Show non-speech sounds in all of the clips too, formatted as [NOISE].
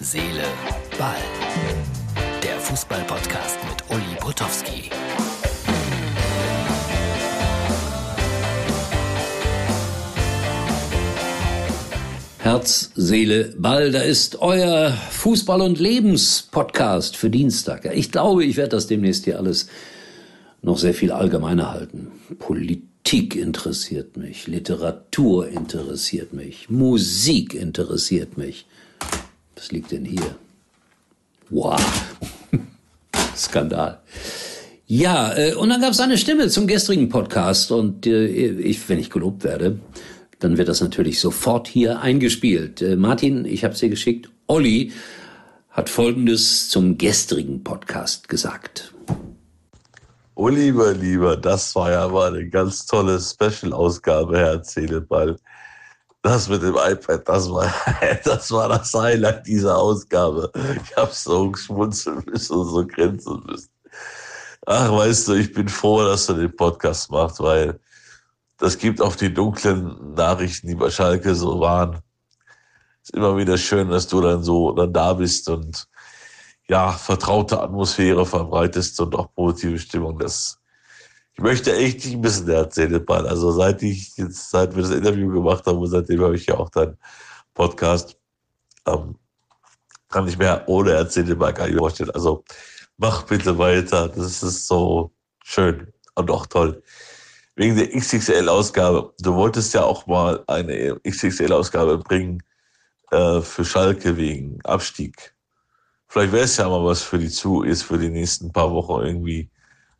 Seele, Ball. Der Fußball-Podcast mit Uli Potowski. Herz, Seele, Ball, da ist euer Fußball- und Lebens-Podcast für Dienstag. Ich glaube, ich werde das demnächst hier alles noch sehr viel allgemeiner halten. Politik interessiert mich, Literatur interessiert mich, Musik interessiert mich. Was liegt denn hier? Wow. [LAUGHS] Skandal. Ja, äh, und dann gab es eine Stimme zum gestrigen Podcast und äh, ich, wenn ich gelobt werde, dann wird das natürlich sofort hier eingespielt. Äh, Martin, ich habe dir geschickt. Olli hat Folgendes zum gestrigen Podcast gesagt. Oh lieber, lieber, das war ja mal eine ganz tolle Special-Ausgabe, Herr Zähleball. Das mit dem iPad, das war, [LAUGHS] das war das Highlight dieser Ausgabe. Ich habe so geschmunzeln müssen und so grinsen müssen. Ach, weißt du, ich bin froh, dass du den Podcast machst, weil das gibt auf die dunklen Nachrichten, die bei Schalke so waren. Ist immer wieder schön, dass du dann so dann da bist und ja, vertraute Atmosphäre verbreitest und auch positive Stimmung. Das, ich möchte echt nicht missen, der Erzähleball. Also seit ich jetzt, seit wir das Interview gemacht haben, und seitdem habe ich ja auch deinen Podcast, ähm, kann ich mir ohne Erzähleball gar nicht vorstellen. Also mach bitte weiter. Das ist so schön und auch toll wegen der XXL-Ausgabe. Du wolltest ja auch mal eine XXL-Ausgabe bringen äh, für Schalke wegen Abstieg. Vielleicht wäre es ja mal was für die zu ist für die nächsten paar Wochen irgendwie,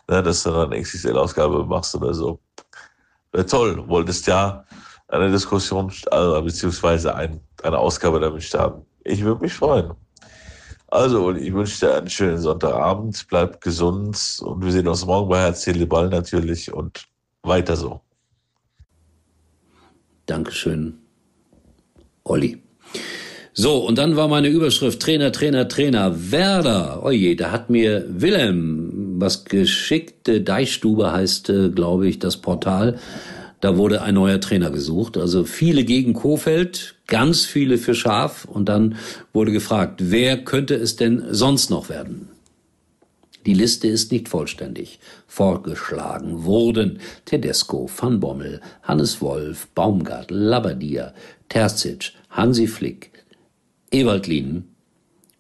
ne, dass du dann eine XXL-Ausgabe machst oder so. Wäre toll. Du wolltest ja eine Diskussion, also, beziehungsweise ein, eine Ausgabe damit starten. Ich würde mich freuen. Also, ich wünsche dir einen schönen Sonntagabend. Bleib gesund und wir sehen uns morgen bei Herz Ball natürlich und weiter so. Dankeschön, Olli. So, und dann war meine Überschrift Trainer, Trainer, Trainer. Werder, oje, da hat mir Wilhelm was geschickt. Deichstube heißt, äh, glaube ich, das Portal. Da wurde ein neuer Trainer gesucht. Also viele gegen Kofeld, ganz viele für Schaf. Und dann wurde gefragt, wer könnte es denn sonst noch werden? Die Liste ist nicht vollständig. Vorgeschlagen wurden Tedesco, Van Bommel, Hannes Wolf, Baumgart, Labbadia, Terzic, Hansi Flick, Ewald Lien,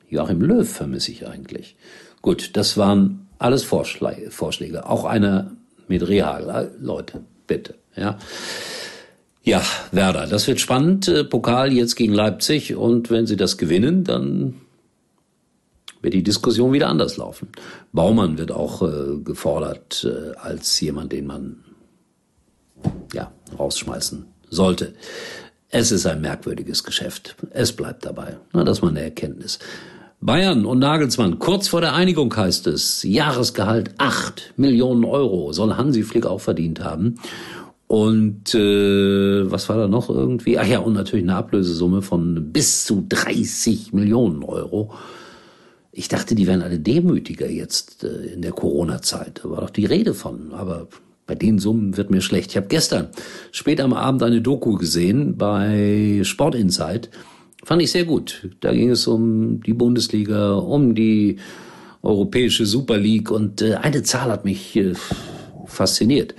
Joachim Löw vermisse ich eigentlich. Gut, das waren alles Vorschläge. Auch einer mit Real. Leute, bitte, ja. Ja, Werder, das wird spannend. Äh, Pokal jetzt gegen Leipzig und wenn sie das gewinnen, dann wird die Diskussion wieder anders laufen. Baumann wird auch äh, gefordert äh, als jemand, den man ja rausschmeißen sollte. Es ist ein merkwürdiges Geschäft. Es bleibt dabei. Na, das ist mal eine Erkenntnis. Bayern und Nagelsmann, kurz vor der Einigung heißt es, Jahresgehalt acht Millionen Euro soll Hansi Flick auch verdient haben. Und äh, was war da noch irgendwie? Ach ja, und natürlich eine Ablösesumme von bis zu 30 Millionen Euro. Ich dachte, die wären alle demütiger jetzt äh, in der Corona-Zeit. Da war doch die Rede von. Aber bei den Summen wird mir schlecht. Ich habe gestern spät am Abend eine Doku gesehen bei Sport Insight. Fand ich sehr gut. Da ging es um die Bundesliga, um die europäische Super League und äh, eine Zahl hat mich äh, fasziniert.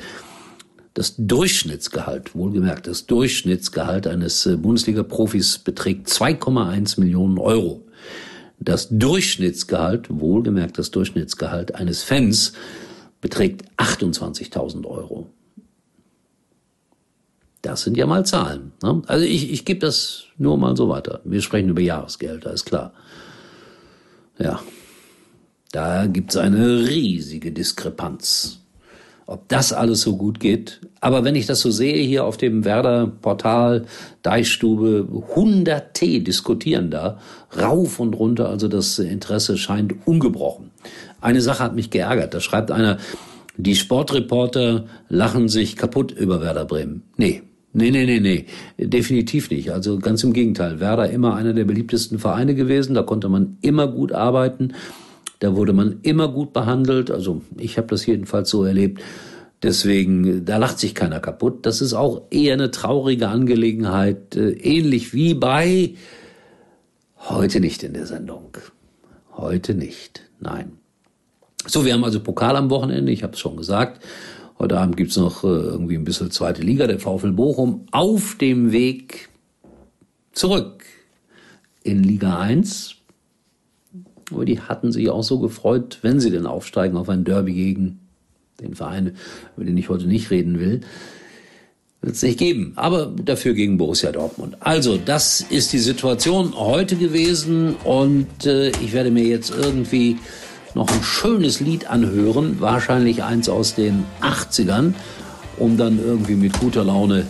Das Durchschnittsgehalt, wohlgemerkt, das Durchschnittsgehalt eines äh, Bundesliga-Profis beträgt 2,1 Millionen Euro. Das Durchschnittsgehalt, wohlgemerkt das Durchschnittsgehalt eines Fans, beträgt 28.000 Euro. Das sind ja mal Zahlen. Ne? Also ich, ich gebe das nur mal so weiter. Wir sprechen über Jahresgelder, ist klar. Ja, da gibt's eine riesige Diskrepanz ob das alles so gut geht. Aber wenn ich das so sehe hier auf dem Werder-Portal, Deichstube, hunderte diskutieren da, rauf und runter, also das Interesse scheint ungebrochen. Eine Sache hat mich geärgert, da schreibt einer, die Sportreporter lachen sich kaputt über Werder Bremen. Nee, Nee, nee, nee, nee, definitiv nicht. Also ganz im Gegenteil. Werder immer einer der beliebtesten Vereine gewesen. Da konnte man immer gut arbeiten. Da wurde man immer gut behandelt. Also ich habe das jedenfalls so erlebt. Deswegen, da lacht sich keiner kaputt. Das ist auch eher eine traurige Angelegenheit, äh, ähnlich wie bei Heute nicht in der Sendung. Heute nicht. Nein. So, wir haben also Pokal am Wochenende, ich habe es schon gesagt. Heute Abend gibt's noch äh, irgendwie ein bisschen zweite Liga, der VfL Bochum auf dem Weg zurück in Liga 1. Aber die hatten sich auch so gefreut, wenn sie denn aufsteigen auf ein Derby gegen den Verein, über den ich heute nicht reden will. Wird es nicht geben, aber dafür gegen Borussia Dortmund. Also, das ist die Situation heute gewesen und äh, ich werde mir jetzt irgendwie noch ein schönes Lied anhören, wahrscheinlich eins aus den 80ern, um dann irgendwie mit guter Laune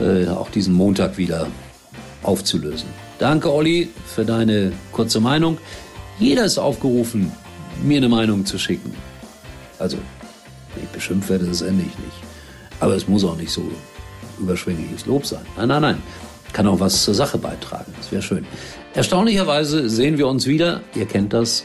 äh, auch diesen Montag wieder aufzulösen. Danke, Olli, für deine kurze Meinung. Jeder ist aufgerufen, mir eine Meinung zu schicken. Also, wenn ich beschimpft werde, das ende ich nicht. Aber es muss auch nicht so überschwängliches Lob sein. Nein, nein, nein. Kann auch was zur Sache beitragen. Das wäre schön. Erstaunlicherweise sehen wir uns wieder. Ihr kennt das.